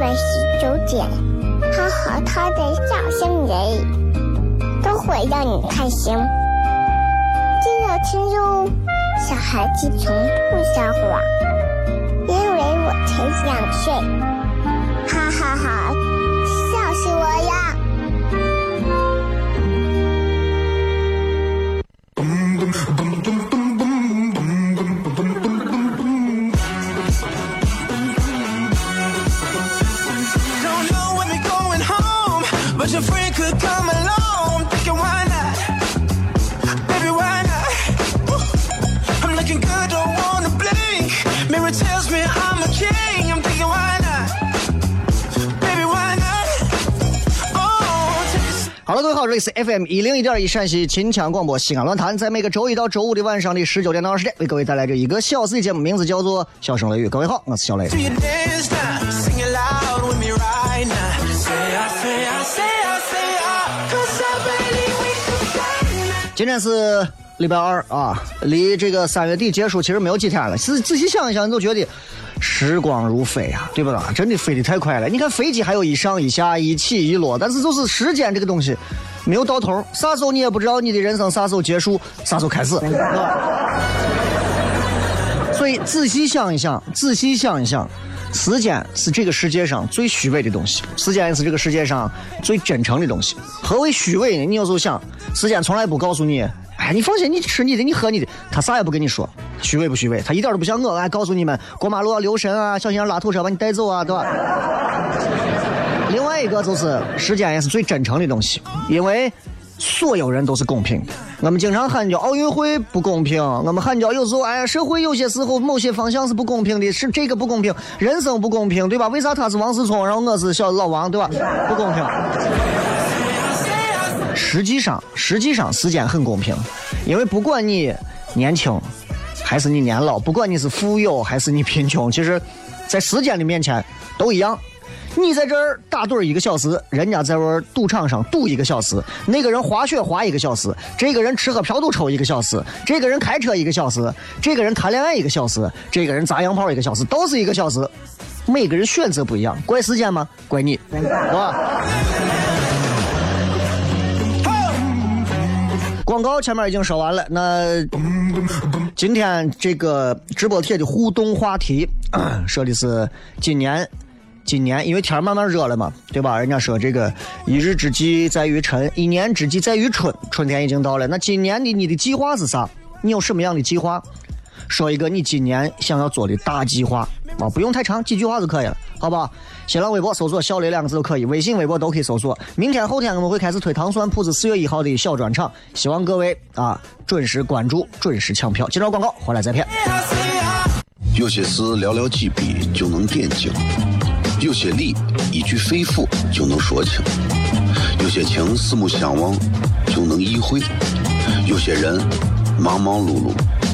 晚十九点，他和他的笑声人，都会让你开心。记得听哟，小孩子从不撒谎，因为我才两岁。哈哈哈，笑死我呀！各位好，这里是 FM 一零一点一陕西秦腔广播西安论坛，在每个周一到周五的晚上的十九点到二十点，为各位带来这一个小时的节目，名字叫做《笑声雷雨》。各位好，我是小雷。今天是礼拜二啊，离这个三月底结束其实没有几天了。仔仔细想一想，你都觉得时光如飞啊，对不啦？真的飞得太快了。你看飞机还有一上一下、一起一落，但是就是时间这个东西没有到头，啥时候你也不知道你的人生啥时候结束，啥时候开始，对吧？所以仔细想一想，仔细想一想，时间是这个世界上最虚伪的东西，时间也是这个世界上最真诚的东西。何为虚伪呢？你有时候想，时间从来不告诉你，你放心，你吃你的，你喝你的，他啥也不跟你说，虚伪不虚伪？他一点都不像我，哎，告诉你们过马路要留神啊，小心让拉土车把你带走啊，对吧？另外一个就是时间也是最真诚的东西，因为所有人都是公平的。我们经常喊叫奥运会不公平，我们喊叫有时候哎，社会有些时候某些方向是不公平的，是这个不公平，人生不公平，对吧？为啥他是王思聪，然后我是小老王，对吧？不公平。实际上，实际上时间很公平，因为不管你年轻还是你年老，不管你是富有还是你贫穷，其实，在时间的面前都一样。你在这儿打盹一个小时，人家在这儿赌场上赌一个小时，那个人滑雪滑一个小时，这个人吃喝嫖赌抽一个小时，这个人开车一个小时，这个人谈恋爱一个小时，这个人砸洋炮一个小时，都是一个小时。每个人选择不一样，怪时间吗？怪你，对吧？广告前面已经说完了，那今天这个直播贴的互动话题说的是今年，今年因为天慢慢热了嘛，对吧？人家说这个一日之计在于晨，一年之计在于春，春天已经到了。那今年的你的计划是啥？你有什么样的计划？说一个你今年想要做的大计划啊，不用太长，几句话就可以了，好不好？新浪微博搜索“小雷”两个字都可以，微信、微博都可以搜索。明天、后天我们会开始推糖蒜铺子四月一号的小专场，希望各位啊准时关注，准时抢票。接着广告，回来再骗。有些事寥寥几笔就能点睛，有些理一句肺腑就能说清，有些情四目相望就能意会，有些人忙忙碌碌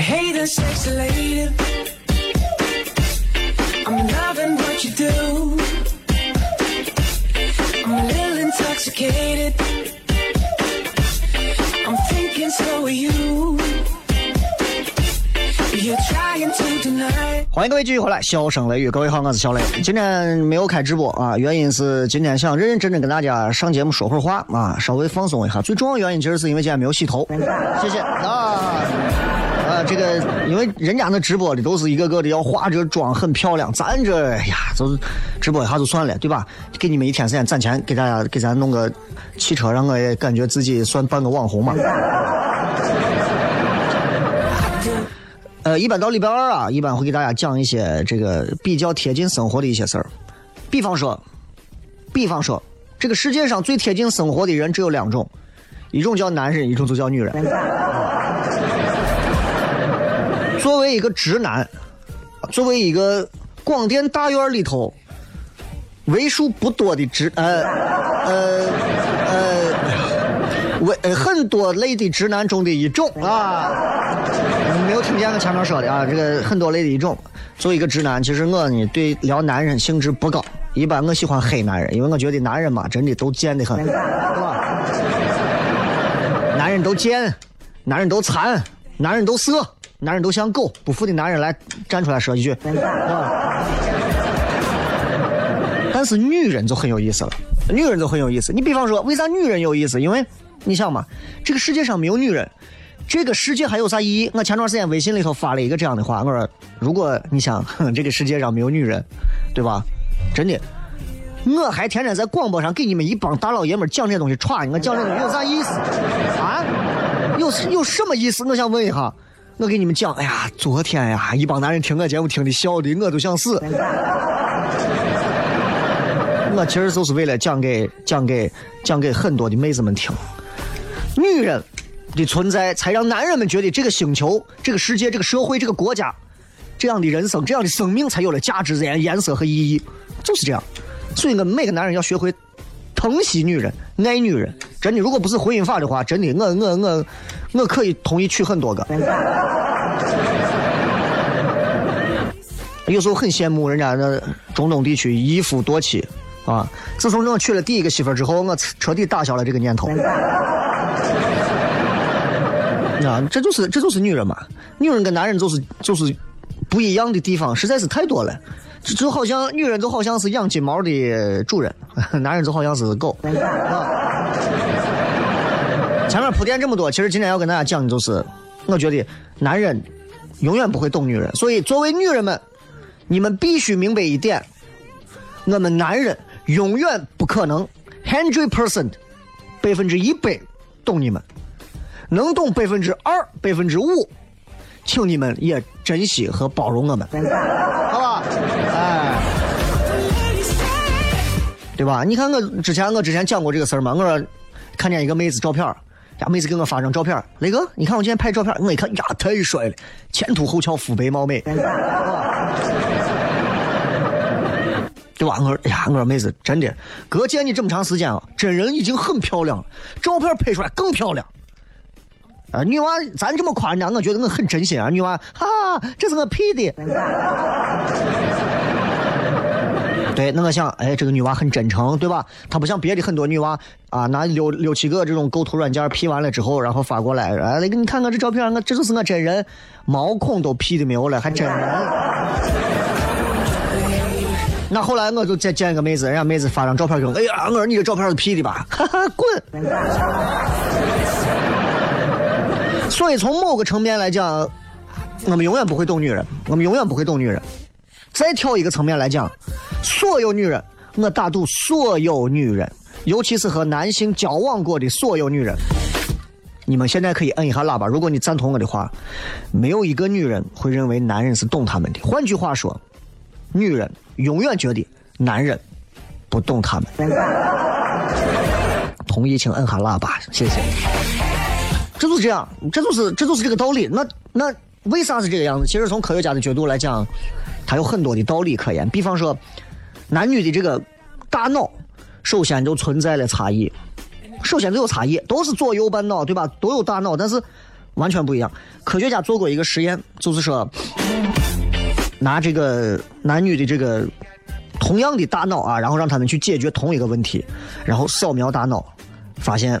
Hey there, sexy lady. I'm loving what you do. I'm a little intoxicated. I'm thinking so are you. You're trying to deny. 欢迎各位继续回来，笑声雷雨，各位好，我是小雷。今天没有开直播啊，原因是今天想认认真真跟大家上节目说会儿话啊，稍微放松一下。最重要原因其实是因为今天没有洗头，谢谢啊。这个因为人家那直播的都是一个个的要化着妆很漂亮，咱这呀，就是直播一下就算了，对吧？给你们一天时间攒钱，给大家给咱弄个汽车，让我也感觉自己算半个网红嘛。呃，一般到礼拜二啊，一般会给大家讲一些这个比较贴近生活的一些事儿。比方说，比方说，这个世界上最贴近生活的人只有两种，一种叫男人，一种就叫女人。作为一个直男，作为一个广电大院里头为数不多的直呃呃呃为很多类的直男中的一种啊。没有听见我前面说的啊？这个很多类的一种。作为一个直男，其实我呢对聊男人兴致不高，一般我喜欢黑男人，因为我觉得男人嘛真的都贱的很，对吧？男人都贱，男人都残，男人都色，男人都像狗。不服的男人来站出来说一句，但是女人就很有意思了，女人就很有意思。你比方说，为啥女人有意思？因为你想嘛，这个世界上没有女人。这个世界还有啥意义？我前段时间微信里头发了一个这样的话，我说：如果你想，这个世界上没有女人，对吧？真的，我还天天在广播上给你们一帮大老爷们讲这些东西，歘，我讲这东西有啥意思啊？有有什么意思？我想问一下，我给你们讲，哎呀，昨天呀，一帮男人听我节目听的笑的，我都想死。我其实就是为了讲给讲给讲给很多的妹子们听，女人。的存在，才让男人们觉得这个星球、这个世界、这个社会、这个国家，这样的人生、这样的生命才有了价值、颜颜色和意义，就是这样。所以，我们每个男人要学会疼惜女人、爱女人。真的，如果不是婚姻法的话，真的，我我我我可以同意娶很多个。有时候很羡慕人家那中东地区一夫多妻啊。自从我娶了第一个媳妇之后，我彻底打消了这个念头。啊，这就是这就是女人嘛，女人跟男人就是就是不一样的地方实在是太多了，就就好像女人就好像是养金毛的主人，男人就好像是狗。啊、前面铺垫这么多，其实今天要跟大家讲的就是，我觉得男人永远不会懂女人，所以作为女人们，你们必须明白一点，我们男人永远不可能 hundred percent 百分之一百懂你们。能懂百分之二、百分之五，请你们也珍惜和包容我们，好吧？哎，对吧？你看我之前我之前讲过这个事儿嘛，我说看见一个妹子照片，呀，妹子给我发张照片，雷哥，你看我今天拍照片，我一看呀，太帅了，前凸后翘，肤白貌美，对吧？我说，哎呀，我说妹子，真的，哥见你这么长时间啊，真人已经很漂亮了，照片拍出来更漂亮。啊，女娃，咱这么夸人家，我觉得我很真心啊。女娃，哈哈，这是我 P 的。对，那我想，哎，这个女娃很真诚，对吧？她不像别的很多女娃啊，拿六六七个这种构图软件 P 完了之后，然后发过来，哎，那个你看我这照片，我这就是我真人，毛孔都 P 的没有了，还真人。那后来我就再见一个妹子，人家妹子发张照片给我，哎呀，我说你这照片是 P 的吧？哈哈，滚！所以从某个层面来讲，我们永远不会懂女人，我们永远不会懂女人。再挑一个层面来讲，所有女人，我打赌所有女人，尤其是和男性交往过的所有女人，你们现在可以摁一下喇叭，如果你赞同我的话，没有一个女人会认为男人是懂他们的。换句话说，女人永远觉得男人不懂他们。同意请摁下喇叭，谢谢。这就是这样，这就是这就是这个道理。那那为啥是这个样子？其实从科学家的角度来讲，它有很多的道理可言。比方说，男女的这个大脑，首先就存在了差异。首先就有差异，都是左右半脑，对吧？都有大脑，但是完全不一样。科学家做过一个实验，就是说，拿这个男女的这个同样的大脑啊，然后让他们去解决同一个问题，然后扫描大脑，发现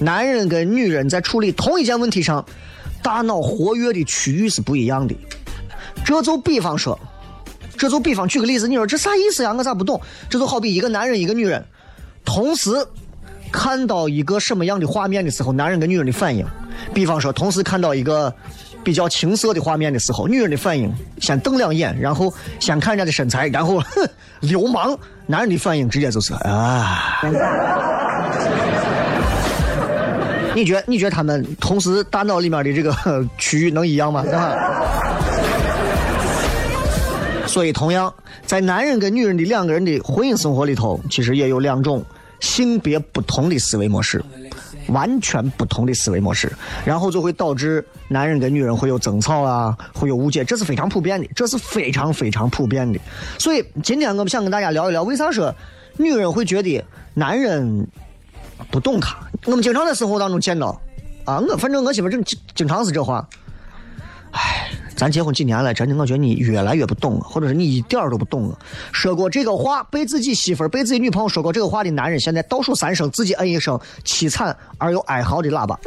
男人跟女人在处理同一件问题上，大脑活跃的区域是不一样的。这就比方说，这就比方举个例子，你说这啥意思呀？我咋不懂？这就好比一个男人一个女人，同时。看到一个什么样的画面的时候，男人跟女人的反应，比方说，同时看到一个比较青涩的画面的时候，女人的反应先瞪两眼，然后先看人家的身材，然后哼，流氓；男人的反应直接就是啊。你觉你觉得他们同时大脑里面的这个 区域能一样吗？所以，同样在男人跟女人的两个人的婚姻生活里头，其实也有两种。性别不同的思维模式，完全不同的思维模式，然后就会导致男人跟女人会有争吵啊，会有误解，这是非常普遍的，这是非常非常普遍的。所以今天我们想跟大家聊一聊，为啥说女人会觉得男人不懂她？我们经常在生活当中见到啊，我反正我媳妇正经常是这话，哎。咱结婚几年了，真的，我觉得你越来越不懂了，或者是你一点儿都不懂了。说过这个话，被自己媳妇儿、被自己女朋友说过这个话的男人，现在倒数三声，自己摁一声凄惨而又哀嚎的喇叭，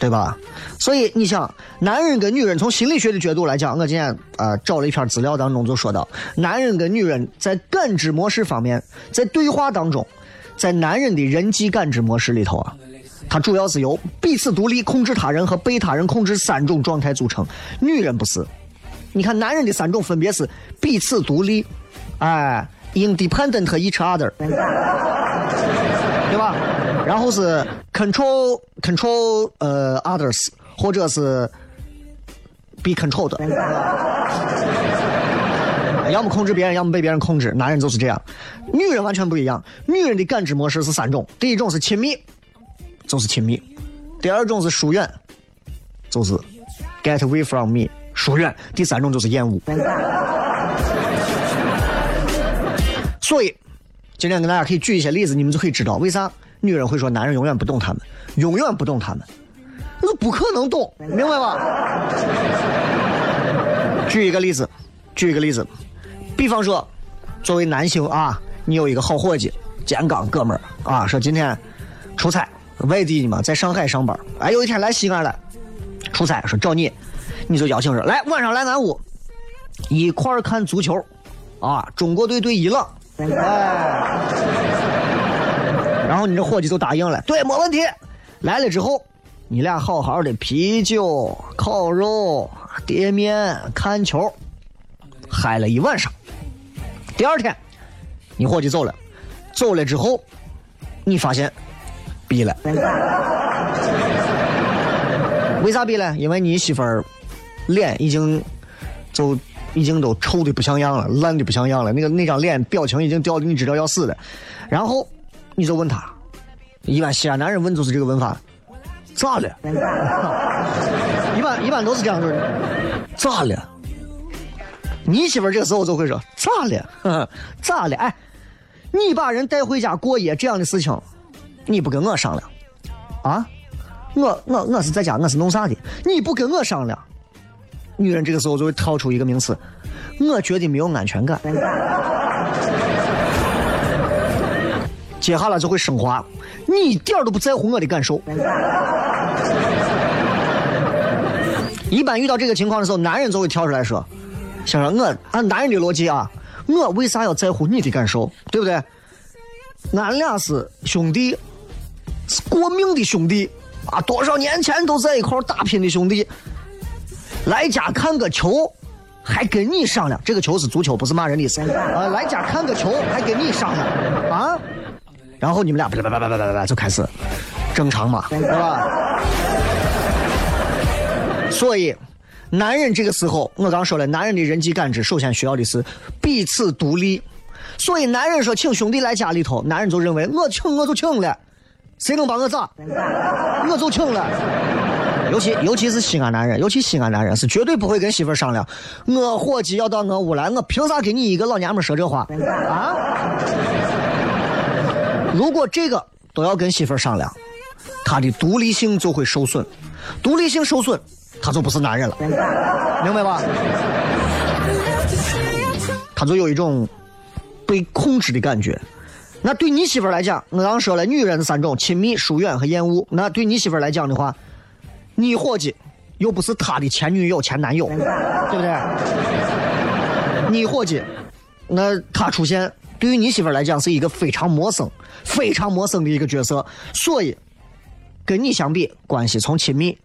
对吧？所以你想，男人跟女人从心理学的角度来讲，我今天啊找了一篇资料当中就说到，男人跟女人在感知模式方面，在对话当中，在男人的人际感知模式里头啊。它主要是由彼此独立、控制他人和被他人控制三种状态组成。女人不是，你看男人的三种分别是彼此独立，哎，independent each other，对吧？然后是 control control 呃 others，或者是 be controlled，要么控制别人，要么被别人控制。男人就是这样，女人完全不一样。女人的感知模式是三种，第一种是亲密。就是亲密，第二种是疏远，就是 get away from me，疏远。第三种就是厌恶。所以，今天跟大家可以举一些例子，你们就可以知道为啥女人会说男人永远不懂她们，永远不懂她们，那不可能懂，明白吧？举一个例子，举一个例子，比方说，作为男性啊，你有一个好伙计，肩刚哥们儿啊，说今天出差。外地的嘛，在上海上班。哎，有一天来西安了，出差，说找你，你就邀请说来晚上来俺屋，一块儿看足球，啊，中国队对伊朗。哎，然后你这伙计就答应了，对，没问题。来了之后，你俩好好的啤酒、烤肉、碟面、看球，嗨了一晚上。第二天，你伙计走了，走了之后，你发现。逼了，为啥逼了？因为你媳妇儿脸已经就已经都臭的不像样了，烂的不像样了。那个那张脸表情已经掉的你知道要死的。然后你就问他，一般西安男人问就是这个问法，咋了？一般一般都是这样子的，咋了？你媳妇这个时候就会说咋了？咋了？哎，你把人带回家过夜这样的事情。你不跟我商量，啊？我我我是在家，我是弄啥的？你不跟我商量，女人这个时候就会掏出一个名词，我觉得没有安全感。接下来就会升华，你一点都不在乎我的感受。一般遇到这个情况的时候，男人就会跳出来说：“先生，我按男人的逻辑啊，我为啥要在乎你的感受？对不对？俺俩是兄弟。”是过命的兄弟啊，多少年前都在一块打拼的兄弟，来家看个球，还跟你商量？这个球是足球，不是骂人的意思啊！来家看个球，还跟你商量啊？然后你们俩叭叭叭叭叭叭叭就开始正常嘛，对吧？所以，男人这个时候，我刚说了，男人的人际感知首先需要的是彼此独立。所以，男人说请兄弟来家里头，男人就认为我请我就请了，谁能把我咋？我就请了。尤其尤其是西安男人，尤其西安男人是绝对不会跟媳妇商量，我伙计要到我屋来，我凭啥给你一个老娘们说这话啊？如果这个都要跟媳妇儿商量，他的独立性就会受损，独立性受损，他就不是男人了，明白吧？他就有一种被控制的感觉。那对你媳妇来讲，我刚说了，女人的三种：亲密、疏远和厌恶。那对你媳妇来讲的话，你伙计又不是他的前女友、前男友，对不对？你伙计，那他出现对于你媳妇儿来讲是一个非常陌生、非常陌生的一个角色，所以跟你相比，关系从亲密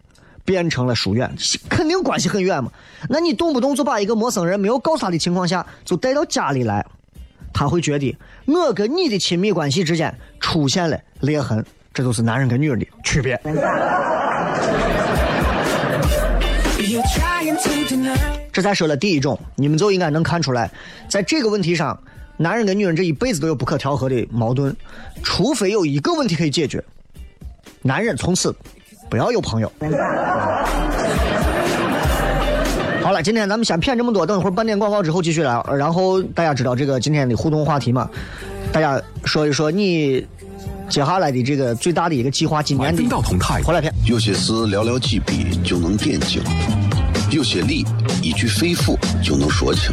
变成了疏远，肯定关系很远嘛。那你动不动就把一个陌生人没有告诉他的情况下就带到家里来，他会觉得我跟你的亲密关系之间出现了裂痕，这就是男人跟女人的区别。这才说了第一种，你们就应该能看出来，在这个问题上，男人跟女人这一辈子都有不可调和的矛盾，除非有一个问题可以解决，男人从此不要有朋友。好了，今天咱们先骗这么多，等一会儿半点广告之后继续来。然后大家知道这个今天的互动话题嘛？大家说一说你接下来的这个最大的一个计划，今年的分道同泰。回来片。有些事寥寥几笔就能点睛，有些理一句肺腑就能说清，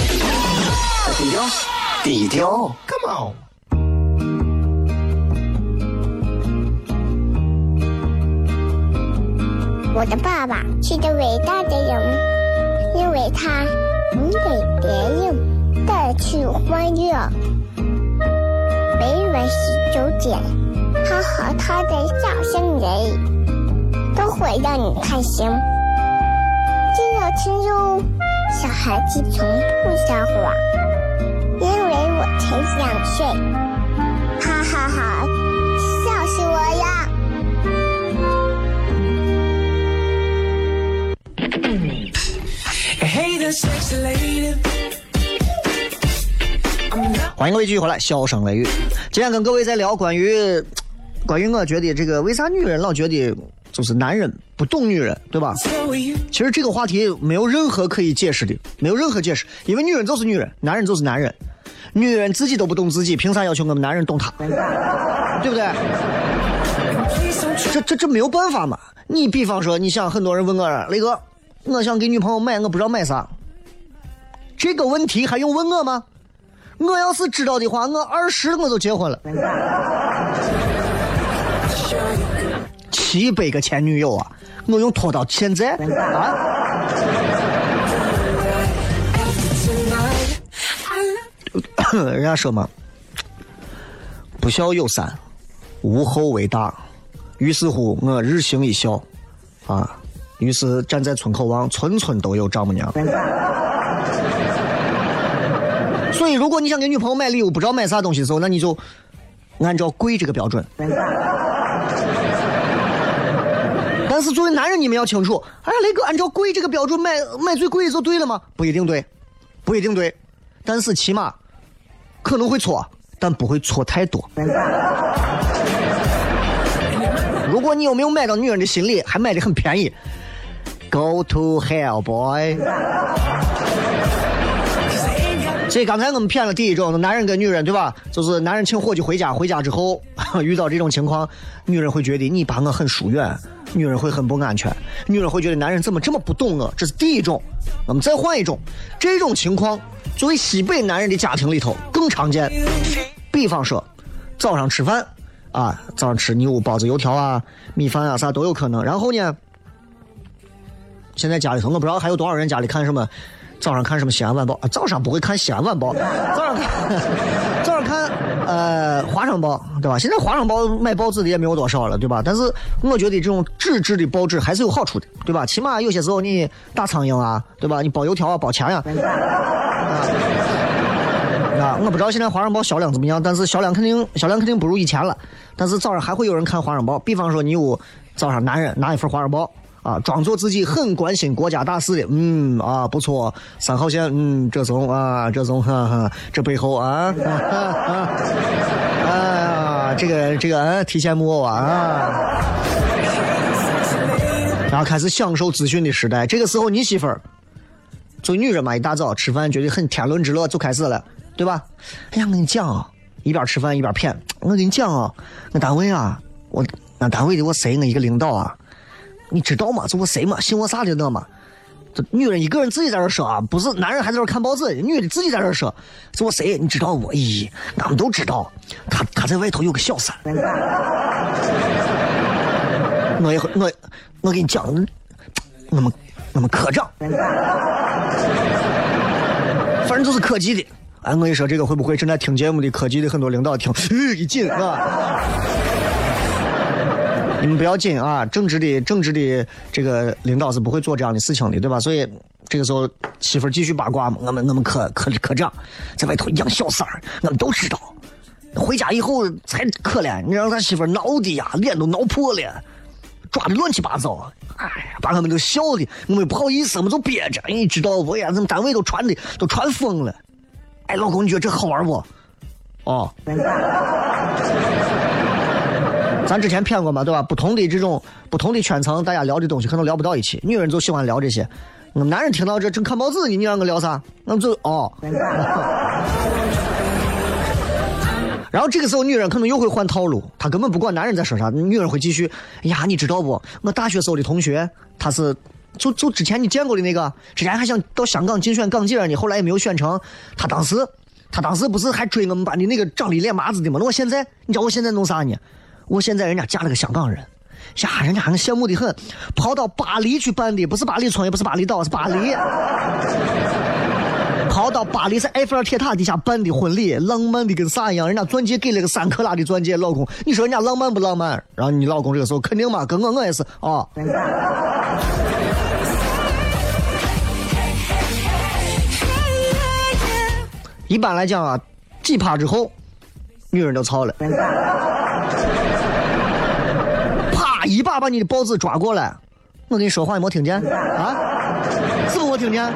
低调，低调，Come on。我的爸爸是个伟大的人，因为他能给别人带去欢乐。每晚十九点，他和他的笑声人，都会让你开心。记得听哟，小孩子从不撒谎，因为我才两岁。哈哈哈笑死我呀！欢迎各位继续回来，笑声雷雨。今天跟各位在聊关于关于我觉得这个为啥女人老觉得就是男人不懂女人，对吧？其实这个话题没有任何可以解释的，没有任何解释，因为女人就是女人，男人就是男人，女人自己都不懂自己，凭啥要求我们男人懂她？对不对？这这这没有办法嘛。你比方说，你想很多人问我，雷哥，我想给女朋友买，我不知道买啥。这个问题还用问我吗？我要是知道的话，我二十我就结婚了。七百个前女友啊，我用拖到现在啊？人家说嘛，不孝有三，无后为大。于是乎，我日行一孝，啊，于是站在村口望，村村都有丈母娘。所以，如果你想给女朋友买礼物，不知道买啥东西的时候，那你就按照贵这个标准。但是作为男人，你们要清楚，哎，雷哥按照贵这个标准买买最贵的就对了吗？不一定对，不一定对，但是起码可能会错，但不会错太多。如果你有没有买到女人的心里，还买的很便宜，Go to hell, boy。所以刚才我们骗了第一种，男人跟女人对吧？就是男人请伙计回家，回家之后 遇到这种情况，女人会觉得你把我很疏远，女人会很不安全，女人会觉得男人怎么这么不懂我？这是第一种。我们再换一种，这种情况作为西北男人的家庭里头更常见。比方说，早上吃饭啊，早上吃牛包子、油条啊、米饭啊啥都有可能。然后呢，现在家里头我不知道还有多少人家里看什么，早上看什么《西安晚报》啊，早上不会看《西安晚报》，早上看 早上看呃《华商报》，对吧？现在《华商报》买报纸的也没有多少了，对吧？但是我觉得这种纸质的报纸还是有好处的，对吧？起码有些时候你打苍蝇啊，对吧？你包油条啊，包钱呀、啊，我不知道现在《华商报》销量怎么样，但是销量肯定销量肯定不如以前了。但是早上还会有人看《华商报》，比方说你有早上男人拿一份《华商报》啊，装作自己很关心国家大事的，嗯啊不错，三号线，嗯这种啊这种哈哈，这背后啊，哈哈哎呀这个这个啊提线木偶啊，然后开始享受资讯的时代。这个时候你媳妇儿。作为女人嘛，一大早吃饭觉得很天伦之乐，就开始了，对吧？哎呀，我跟你讲啊，一边吃饭一边谝。我跟你讲啊，我单位啊，我我单位的我谁我一个领导啊，你知道吗？就我谁嘛，姓我啥的那嘛。这女人一个人自己在这说啊，不是男人还在这看报纸，女的自己在这说，是我谁？你知道我？咦，俺们都知道，他他在外头有个小三。我也我我给你讲，我们我们科长。反正就是科技的。哎，我跟你说，这个会不会正在听节目的科技的很多领导听，吁一紧啊！你们不要紧啊，正直的正直的这个领导是不会做这样的事情的，对吧？所以这个时候媳妇儿继续八卦嘛，我们我们科科科长在外头养小三儿，我们都知道。回家以后才可怜，你让他媳妇儿闹的呀，脸都闹破了。抓的乱七八糟，哎呀，把他们都笑的，我们不好意思，我们就憋着。你知道不呀？咱们单位都传的都传疯了。哎，老公，你觉得这好玩不？哦，咱之前谝过嘛，对吧？不同的这种不同的圈层，大家聊的东西可能聊不到一起。女人就喜欢聊这些，我男人听到这正看报纸呢，你让我聊啥？那就哦。然后这个时候，女人可能又会换套路，她根本不管男人在说啥，女人会继续。哎呀，你知道不？我大学时候的同学，他是就就之前你见过的那个，之前还想到香港竞选港姐呢，后来也没有选成。他当时，他当时不是还追我们班的那个长得脸麻子的吗？那我现在，你知道我现在弄啥呢？我现在人家嫁了个香港人，呀，人家还羡慕的很，跑到巴黎去办的，不是巴黎村，也不是巴厘岛，是巴黎。跑到巴黎，在埃菲尔铁塔底下办的婚礼，浪漫的跟啥一样？人家钻戒给了个三克拉的钻戒，老公，你说人家浪漫不浪漫？然后你老公这个时候肯定嘛，跟我我也是啊。一般来讲啊，几趴之后，女人都操了，一把把你的报纸抓过来。我跟你说话，你没听见啊？是不是我听见？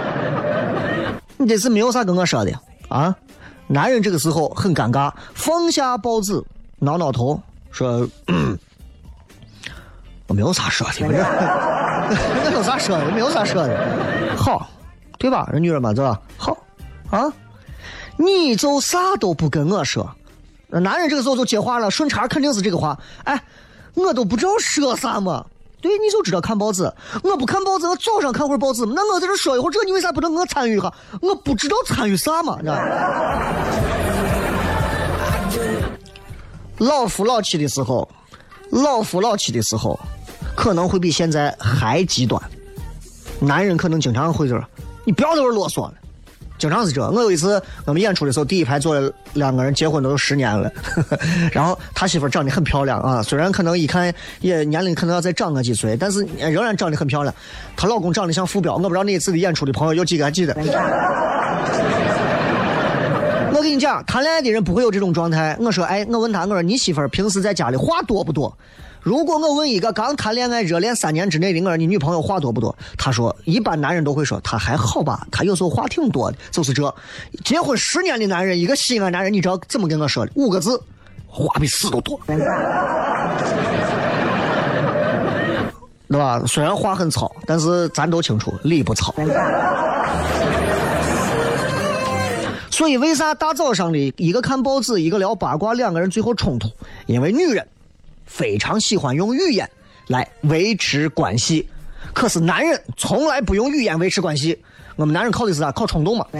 你这是没有啥跟我说的啊？男人这个时候很尴尬，放下报纸，挠挠头，说：“ 我没有啥说的，我有啥说的？没有啥说的。好，对吧？人女人嘛，对吧？好啊，你就啥都不跟我说。男人这个时候就接话了，顺茬肯定是这个话。哎，我都不知道说啥嘛。对，你就知道看报纸。我不看报纸，我早上看会儿报纸。那我在这说一会儿，这你为啥不能我参与一下？我不知道参与啥嘛，知道老夫老妻的时候，老夫老妻的时候，可能会比现在还极端。男人可能经常会这，你不要在这啰嗦了。经常是这。我有一次我们演出的时候，第一排坐了两个人，结婚都有十年了，然后他媳妇长得很漂亮啊，虽然可能一看也年龄可能要再长个几岁，但是仍然长得很漂亮。她老公长得像傅彪，我不知道那一次的演出的朋友有几个还记得。我跟你讲，谈恋爱的人不会有这种状态。我说，哎，我问他，我说你媳妇平时在家里话多不多？如果我问一个刚谈恋爱热恋三年之内的，我说你女朋友话多不多？他说，一般男人都会说他还好吧，他有时候话挺多的，就是这。结婚十年的男人，一个西安男人，你知道怎么跟我说的？五个字，话比屎都多，对吧？虽然话很糙，但是咱都清楚理不糙。所以，为啥大早上的一个看报纸，一个聊八卦，两个人最后冲突？因为女人非常喜欢用语言来维持关系，可是男人从来不用语言维持关系。我们男人靠的是啥？靠冲动嘛。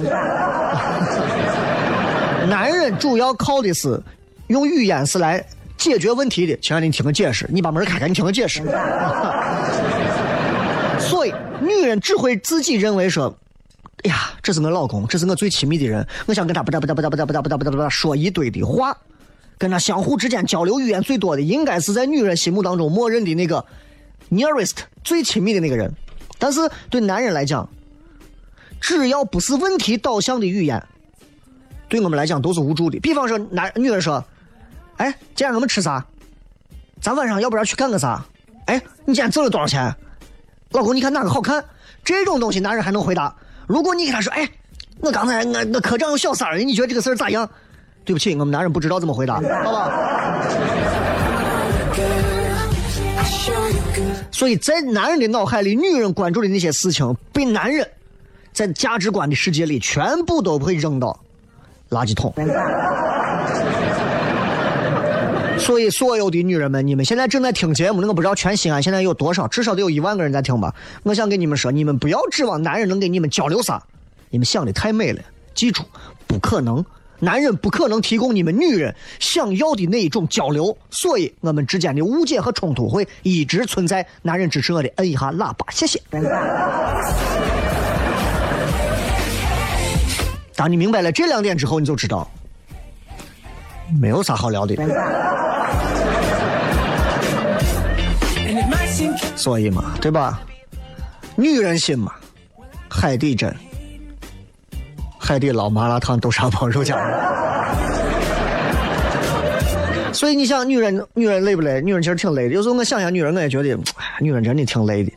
男人主要靠的是用语言是来解决问题的，亲爱的，你听个解释，你把门开开，你听个解释。所以，女人只会自己认为说，哎呀，这是我老公，这是我最亲密的人，我想跟他不哒不哒不哒不哒不哒不哒不哒不哒说一堆的话，跟他相互之间交流语言最多的，应该是在女人心目当中默认的那个 nearest 最亲密的那个人。但是对男人来讲，只要不是问题导向的语言，对我们来讲都是无助的。比方说，男女人说：“哎，今天我们吃啥？咱晚上要不要去干个啥？哎，你今天挣了多少钱？老公，你看哪个好看？”这种东西男人还能回答。如果你给他说：“哎，我刚才我我科长有小三儿，你觉得这个事儿咋样？”对不起，我们男人不知道怎么回答，好吧？所以在男人的脑海里，女人关注的那些事情，被男人在价值观的世界里全部都会扔到垃圾桶。所以，所有的女人们，你们现在正在听节目，我不知道全西安现在有多少，至少得有一万个人在听吧。我想跟你们说，你们不要指望男人能给你们交流啥，你们想的太美了，记住，不可能。男人不可能提供你们女人想要的那一种交流，所以我们之间的误解和冲突会一直存在。男人支持我的，摁一下喇叭，谢谢。当你明白了这两点之后，你就知道没有啥好聊的。所以嘛，对吧？女人心嘛，海底针。海底捞麻辣烫豆沙包肉夹所以你想，女人女人累不累？女人其实挺累的。有时候我想想，女人我也觉得，哎女人真的挺累的。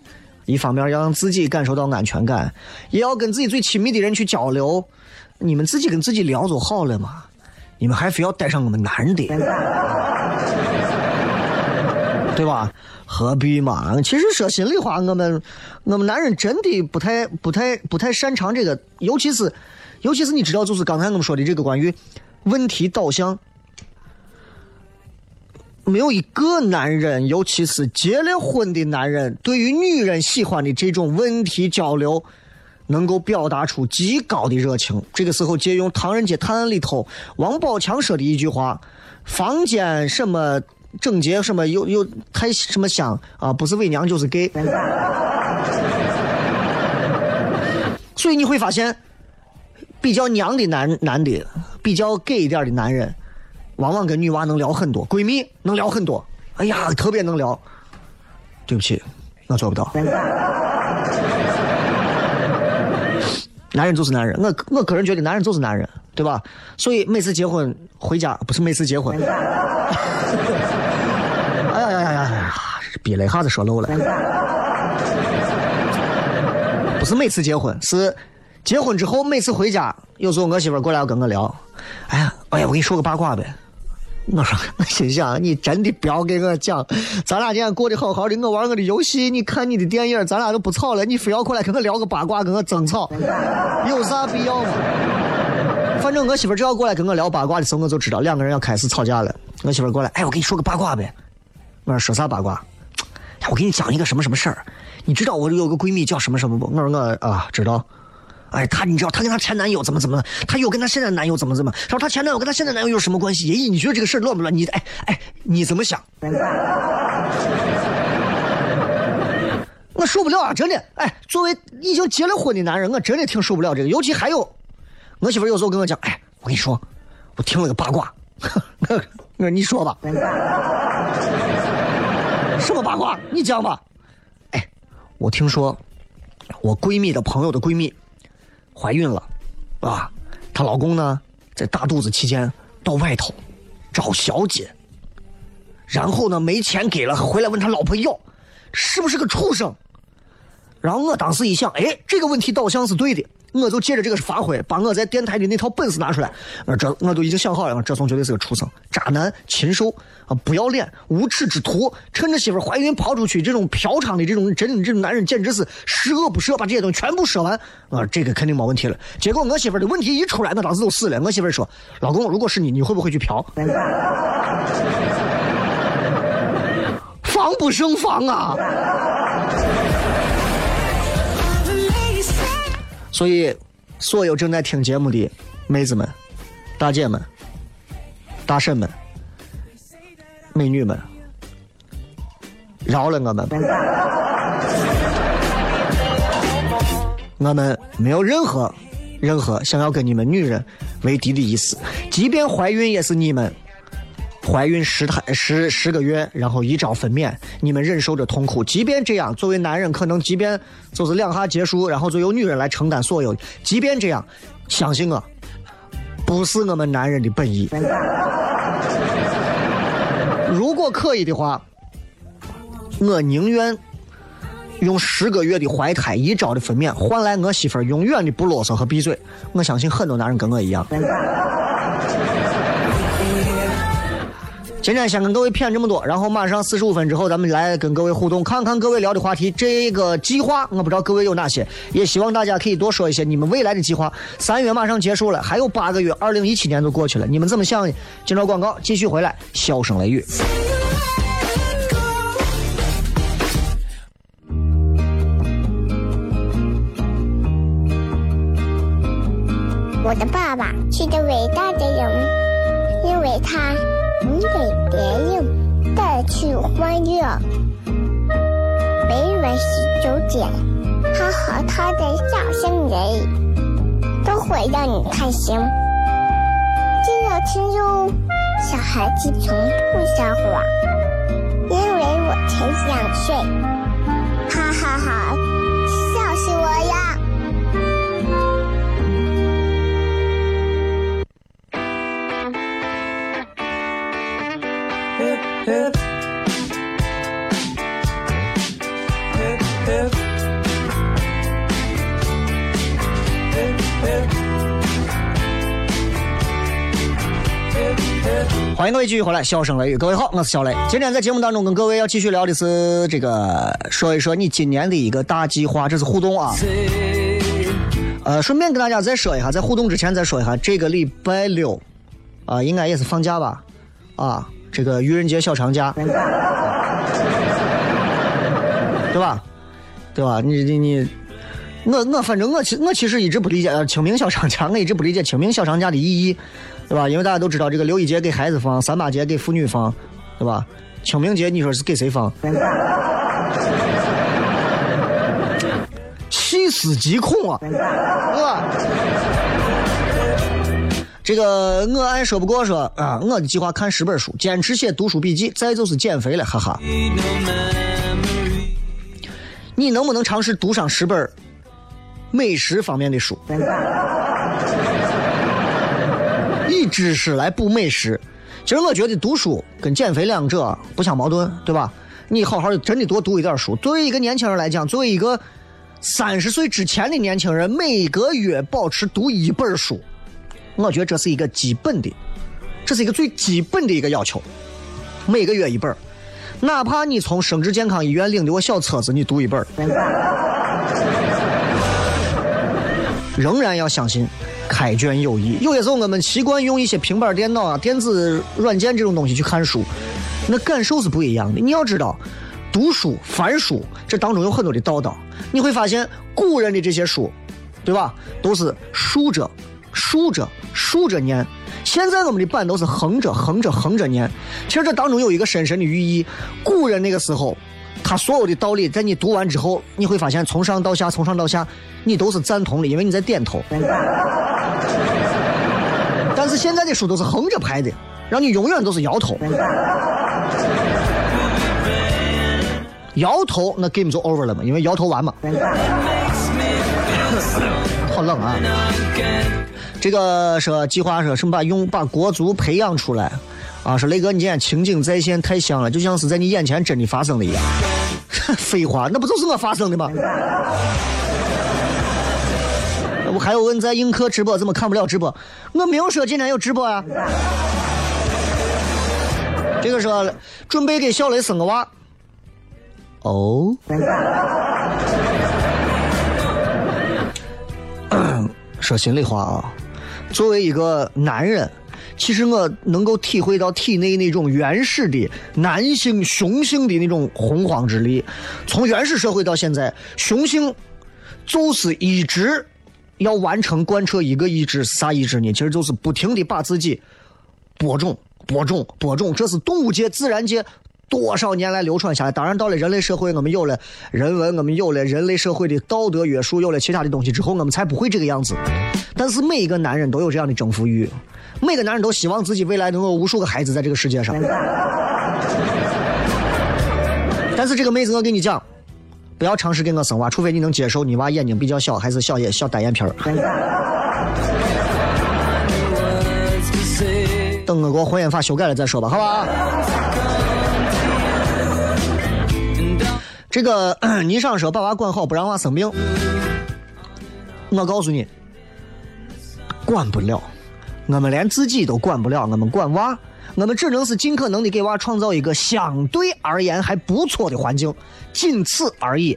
一方面要让自己感受到安全感，也要跟自己最亲密的人去交流。你们自己跟自己聊就好了嘛，你们还非要带上我们男的，对吧？何必嘛？其实说心里话，我们我们男人真的不太不太不太擅长这个，尤其是。尤其是你知道，就是刚才我们说的这个关于问题导向，没有一个男人，尤其是结了婚的男人，对于女人喜欢的这种问题交流，能够表达出极高的热情。这个时候，借用《唐人街探案》里头王宝强说的一句话：“房间什么整洁，什么又又太什么香啊，不是伪娘就是 gay。”所以你会发现。比较娘的男男的，比较 gay 一点的男人，往往跟女娃能聊很多，闺蜜能聊很多。哎呀，特别能聊。对不起，我做不到。男人就是男人，我我个人觉得男人就是男人，对吧？所以每次结婚回家，不是每次结婚。哎呀呀呀呀呀！憋了一下子说漏了。不是每次结婚，是。结婚之后，每次回家，有时候我媳妇过来要跟我聊，哎呀，哎呀，我跟你说个八卦呗。我说，我心想，你真的不要给我讲，咱俩今天过得好好的，我玩我的游戏，你看你的电影，咱俩都不吵了，你非要过来跟我聊个八卦，跟我争吵，有啥必要吗？反正我媳妇只要过来跟我聊八卦的时候，我就知道两个人要开始吵架了。我媳妇过来，哎，我跟你说个八卦呗。我说说啥八卦？我给你讲一个什么什么事儿。你知道我有个闺蜜叫什么什么不？我说我啊，知道。哎，她你知道她跟她前男友怎么怎么？她又跟她现在男友怎么怎么？然后她前男友跟她现在男友有什么关系？爷你觉得这个事乱不乱？你哎哎，你怎么想？我受不了啊！真的，哎，作为已经结了婚的男人，我真的挺受不了这个。尤其还有，我媳妇有时候跟我讲，哎，我跟你说，我听了个八卦，我说你说吧，什么八卦？你讲吧。哎，我听说我闺蜜的朋友的闺蜜。怀孕了，啊，她老公呢，在大肚子期间到外头找小姐，然后呢没钱给了，回来问他老婆要，是不是个畜生？然后我当时一想，哎，这个问题倒像是对的。我就借着这个发挥，把我在电台的那套本事拿出来。我这我都已经想好了，这怂绝对是个畜生、渣男、禽兽啊！不要脸、无耻之徒，趁着媳妇怀孕跑出去，这种嫖娼的这种真的这种男人简直是十恶不赦，把这些东西全部说完啊！这个肯定没问题了。结果我媳妇的问题一出来，我当时就死了。我媳妇说：“老公，如果是你，你会不会去嫖？”防不胜防啊！所以，所有正在听节目的妹子们、大姐们、大婶们，美女们，饶了我们。我们没有任何、任何想要跟你们女人为敌的意思。即便怀孕，也是你们怀孕十胎十十个月，然后一朝分娩，你们忍受着痛苦。即便这样，作为男人，可能即便就是两下结束，然后就由女人来承担所有。即便这样，相信我，不是我们男人的本意。如果可以的话，我宁愿。用十个月的怀胎，一朝的分娩，换来我媳妇永远的不啰嗦和闭嘴。我相信很多男人跟我一样。今天先跟各位谝这么多，然后马上四十五分之后，咱们来跟各位互动，看看各位聊的话题。这个计划我不知道各位有哪些，也希望大家可以多说一些你们未来的计划。三月马上结束了，还有八个月，二零一七年就过去了，你们怎么想呢？进着广告，继续回来，笑声雷雨。我的爸爸是个伟大的人，因为他你给别人带去欢乐。每晚十九点，他和他的笑声人，都会让你开心。记得听哟，小孩子从不撒谎，因为我才想睡。各位继续回来，笑声雷雨，各位好，我是小雷。今天在节目当中跟各位要继续聊的是这个，说一说你今年的一个大计划，这是互动啊。呃，顺便跟大家再说一下，在互动之前再说一下，这个礼拜六啊，应该也是放假吧？啊，这个愚人节小长假，对吧？对吧？你你你，我我反正我其我其实一直不理解清明小长假，我一直不理解清明小长假的意义。对吧？因为大家都知道，这个六一节给孩子放，三八节给妇女放，对吧？清明节你说是给谁放？细思极恐啊，对吧？这个我爱说不过说啊，我的计划看十本书，坚持写读书笔记，再就是减肥了，哈哈。你能不能尝试读上十本美食方面的书？以知识来补美食，其实我觉得读书跟减肥两者不相矛盾，对吧？你好好真的多读一点书。作为一个年轻人来讲，作为一个三十岁之前的年轻人，每个月保持读一本书，我觉得这是一个基本的，这是一个最基本的一个要求。每个月一本，哪怕你从生殖健康医院领的我小册子，你读一本，仍然要相信。开卷有益，有些时候我们习惯用一些平板电脑啊、电子软件这种东西去看书，那感受是不一样的。你要知道，读书、翻书，这当中有很多的道道。你会发现，古人的这些书，对吧，都是竖着、竖着、竖着念。现在我们的版都是横着、横着、横着念。其实这当中有一个深深的寓意。古人那个时候，他所有的道理，在你读完之后，你会发现从上到下，从上到下，你都是赞同的，因为你在点头。但是现在的书都是横着排的，让你永远都是摇头。摇头，那 game 就 over 了嘛，因为摇头完嘛。好冷啊！这个说计划说什么把用把国足培养出来啊？说雷哥，你今天情景再现太像了，就像是在你眼前真的发生了一样。废话，那不就是我发生的吗？我还有问在映客直播怎么看不了直播？我没有说今天有直播啊。这个说准备给小雷生个娃。哦。说心里话啊，作为一个男人，其实我能够体会到体内那种原始的男性雄性的那种洪荒之力。从原始社会到现在，雄性就是一直要完成贯彻一个意志，啥意志呢？其实就是不停的把自己播种，播种，播种，这是动物界、自然界多少年来流传下来。当然，到了人类社会，我们有了人文，我们有了人类社会的道德约束，有了其他的东西之后，我们才不会这个样子。但是每一个男人都有这样的征服欲，每个男人都希望自己未来能有无数个孩子在这个世界上。但是这个妹子，我跟你讲，不要尝试给我生娃，除非你能接受你娃眼睛比较小，还是小眼小单眼皮儿。等我给我婚姻法修改了再说吧，好吧？这个你上说把娃管好，不让娃生病，我告诉你，管不了，我们连自己都管不了，我们管娃，我们只能是尽可能的给娃创造一个相对而言还不错的环境，仅此而已。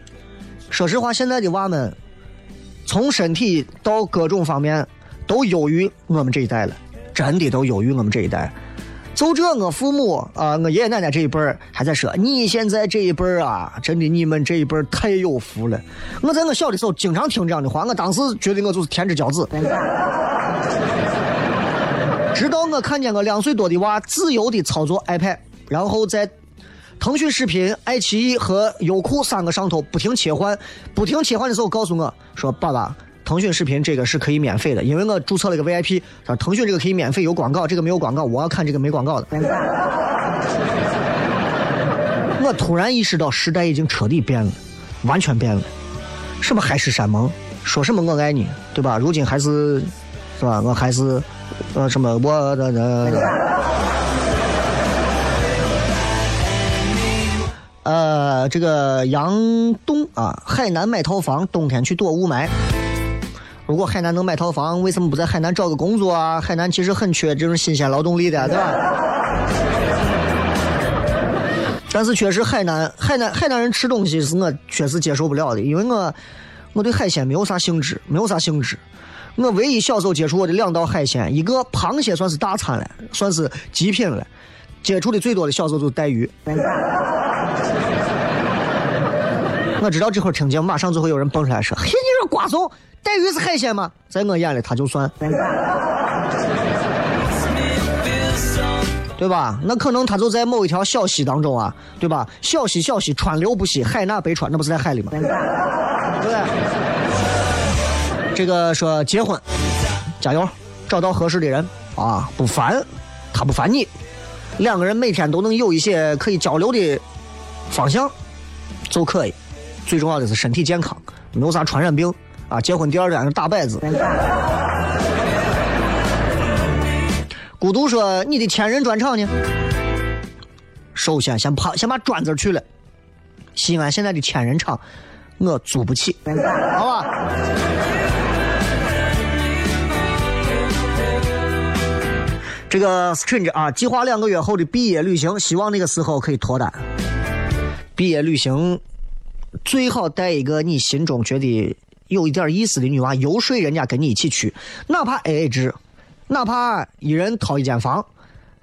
说实话，现在的娃们从身体到各种方面都优于我们这一代了。真的都优于我们这一代。就这，我父母啊，我爷爷奶奶这一辈还在说，你现在这一辈啊，真的你们这一辈太有福了。我在我小的时候经常听这样的话，我当时觉得我就是天之骄子。直到我看见个两岁多的娃自由的操作 iPad，然后在腾讯视频、爱奇艺和优酷三个上头不停切换，不停切换的时候告诉我说：“爸爸。”腾讯视频这个是可以免费的，因为我注册了个 VIP。说腾讯这个可以免费，有广告，这个没有广告，我要看这个没广告的。我突然意识到时代已经彻底变了，完全变了。什么海誓山盟，说什么我爱你，对吧？如今还是，是吧？我还是，呃，什么我的的。呃，这个杨东啊，海南买套房，冬天去躲雾霾。如果海南能买套房，为什么不在海南找个工作啊？海南其实很缺这种新鲜劳动力的，对吧？但是确实，海南海南海南人吃东西是我确实接受不了的，因为我我对海鲜没有啥兴致，没有啥兴致。我唯一小时候接触过的两道海鲜，一个螃蟹算是大餐了，算是极品了。接触的最多的小时候就是带鱼。我知道这会儿听见，马上就会有人蹦出来说：“嘿，你说瓜怂。”带鱼是海鲜吗？在我眼里，它就算，对吧？那可能它就在某一条小溪当中啊，对吧？小溪小溪，川流不息，海纳百川，那不是在海里吗？对。这个说结婚，加油，找到合适的人啊，不烦，他不烦你，两个人每天都能有一些可以交流的方向就可以。最重要的是身体健康，没有啥传染病。啊！结婚第二天是大摆子。孤独说：“你的千人专场呢？首先先把先把砖子去了。西安现在的千人场，我租不起，好吧？”这个 strange 啊，计划两个月后的毕业旅行，希望那个时候可以脱单。毕业旅行最好带一个你心中觉得。有一点意思的女娃游说人家跟你一起去，哪怕 A A 制，哪怕一人掏一间房，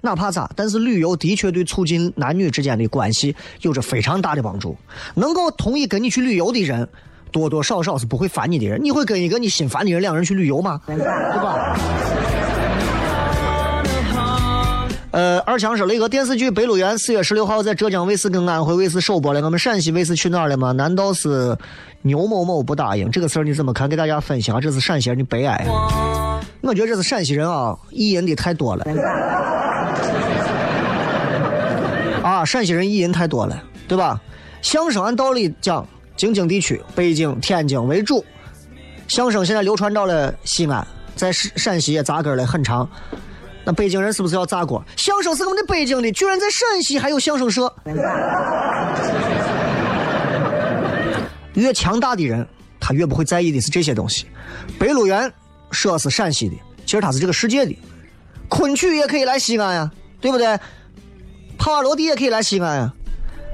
哪怕咋，但是旅游的确对促进男女之间的关系有着非常大的帮助。能够同意跟你去旅游的人，多多少少是不会烦你的人。你会跟一个你心烦的人两人去旅游吗？对吧？呃，二强说了一个电视剧《白鹿原》，四月十六号在浙江卫视跟安徽卫视首播了。我们陕西卫视去哪儿了吗？难道是牛某某不答应这个事儿？你怎么看？给大家分析下，这是陕西人的悲哀。我觉得这是陕西人啊，意淫的太多了。啊，陕西人意淫太多了，对吧？相声按道理讲，京津地区，北京、天津为主。相声现在流传到了西安，在陕陕西也扎根了很长。那北京人是不是要砸锅？相声是我们的北京的，居然在陕西还有相声社。越强大的人，他越不会在意的是这些东西。白鹿原说是陕西的，其实它是这个世界的。昆曲也可以来西安呀，对不对？帕瓦罗蒂也可以来西安呀。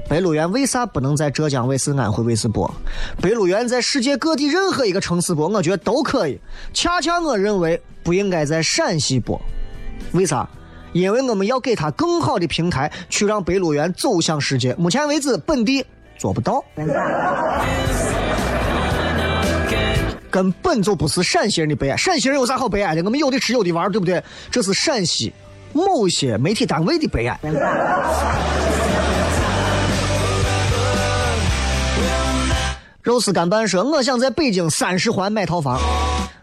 白鹿原为啥不能在浙江卫视、安徽卫视播？白鹿原在世界各地任何一个城市播，我觉得都可以。恰恰我认为不应该在陕西播。为啥？因为我们要给他更好的平台，去让白鹿原走向世界。目前为止，本地做不到，根本就不是陕西人的悲哀。陕西人有啥好悲哀的？我们有的吃，有的玩，对不对？这是陕西，某些媒体单位的悲哀。肉丝干拌说：“我想在北京三十环买套房，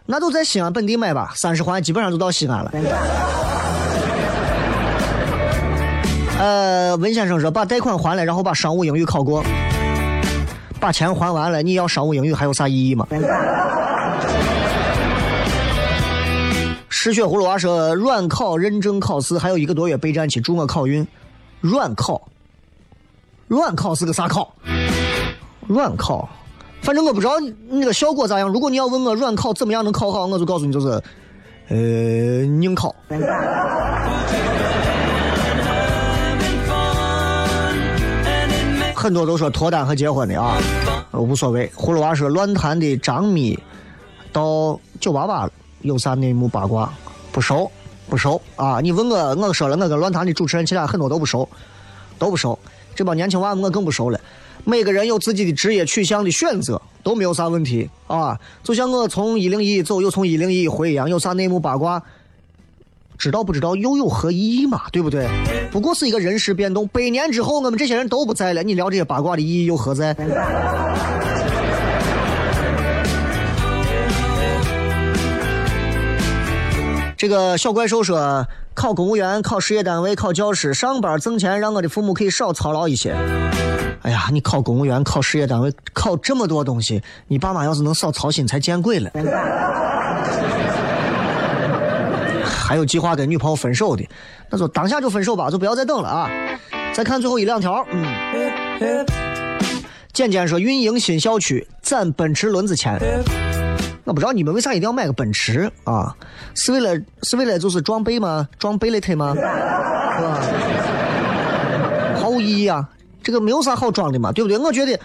那就在西安本地买吧。三十环基本上就到西安了。”呃，文先生说：“把贷款还了，然后把商务英语考过，把钱还完了，你要商务英语还有啥意义吗？”失血葫芦娃说：“软考认证考试还有一个多月备战期，祝我考运。”软考，软考是个啥考？软考。反正我不知道你那个效果咋样。如果你要问我软考怎么样能考好，我就告诉你就是，呃，硬考。很多都说脱单和结婚的啊，无所谓。葫芦娃说乱谈的张咪到九八八，有啥内幕八卦？不熟，不熟啊！你问我，我说了，我跟乱谈的主持人其他很多都不熟，都不熟。这帮年轻娃我更不熟了。每个人有自己的职业取向的选择，都没有啥问题啊！就像我从一零一走，又从一零一回一样，有啥内幕八卦，知道不知道又有何意义嘛？对不对？不过是一个人事变动，百年之后我们这些人都不在了，你聊这些八卦的意义又何在？这个小怪兽说：考公务员、考事业单位、考教师，上班挣钱，让我的父母可以少操劳一些。哎呀，你考公务员、考事业单位、考这么多东西，你爸妈要是能少操心才见鬼了。还有计划跟女朋友分手的，那就当下就分手吧，就不要再等了啊！再看最后一两条，嗯。简简说：运营新校区攒奔驰轮子钱。我不知道你们为啥一定要买个奔驰啊？是为了是为了就是装备吗？装贝雷特吗？是吧？毫无意义啊！这个没有啥好装的嘛，对不对？我觉得，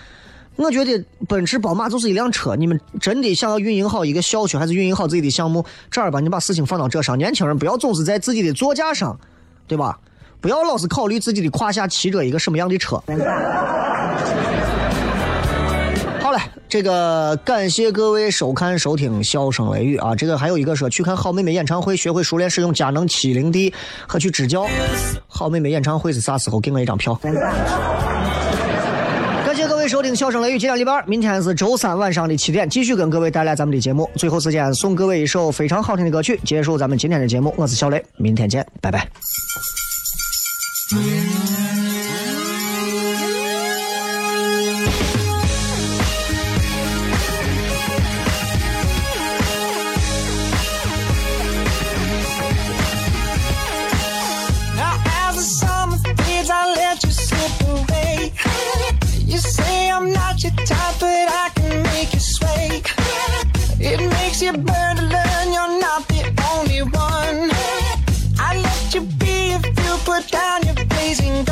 我觉得奔驰、宝马就是一辆车。你们真的想要运营好一个校区，还是运营好自己的项目？正儿八经把事情放到这上。年轻人不要总是在自己的座驾上，对吧？不要老是考虑自己的胯下骑着一个什么样的车。这个感谢各位收看收听《笑声雷雨》啊！这个还有一个说去看好妹妹演唱会，学会熟练使用佳能七零 D 和去支教。好妹妹演唱会是啥时候？给我一张票。感谢各位收听《笑声雷雨》，今天礼拜二明天是周三晚上的七点，继续跟各位带来咱们的节目。最后时间送各位一首非常好听的歌曲，结束咱们今天的节目。我是小雷，明天见，拜拜。Down your blazing.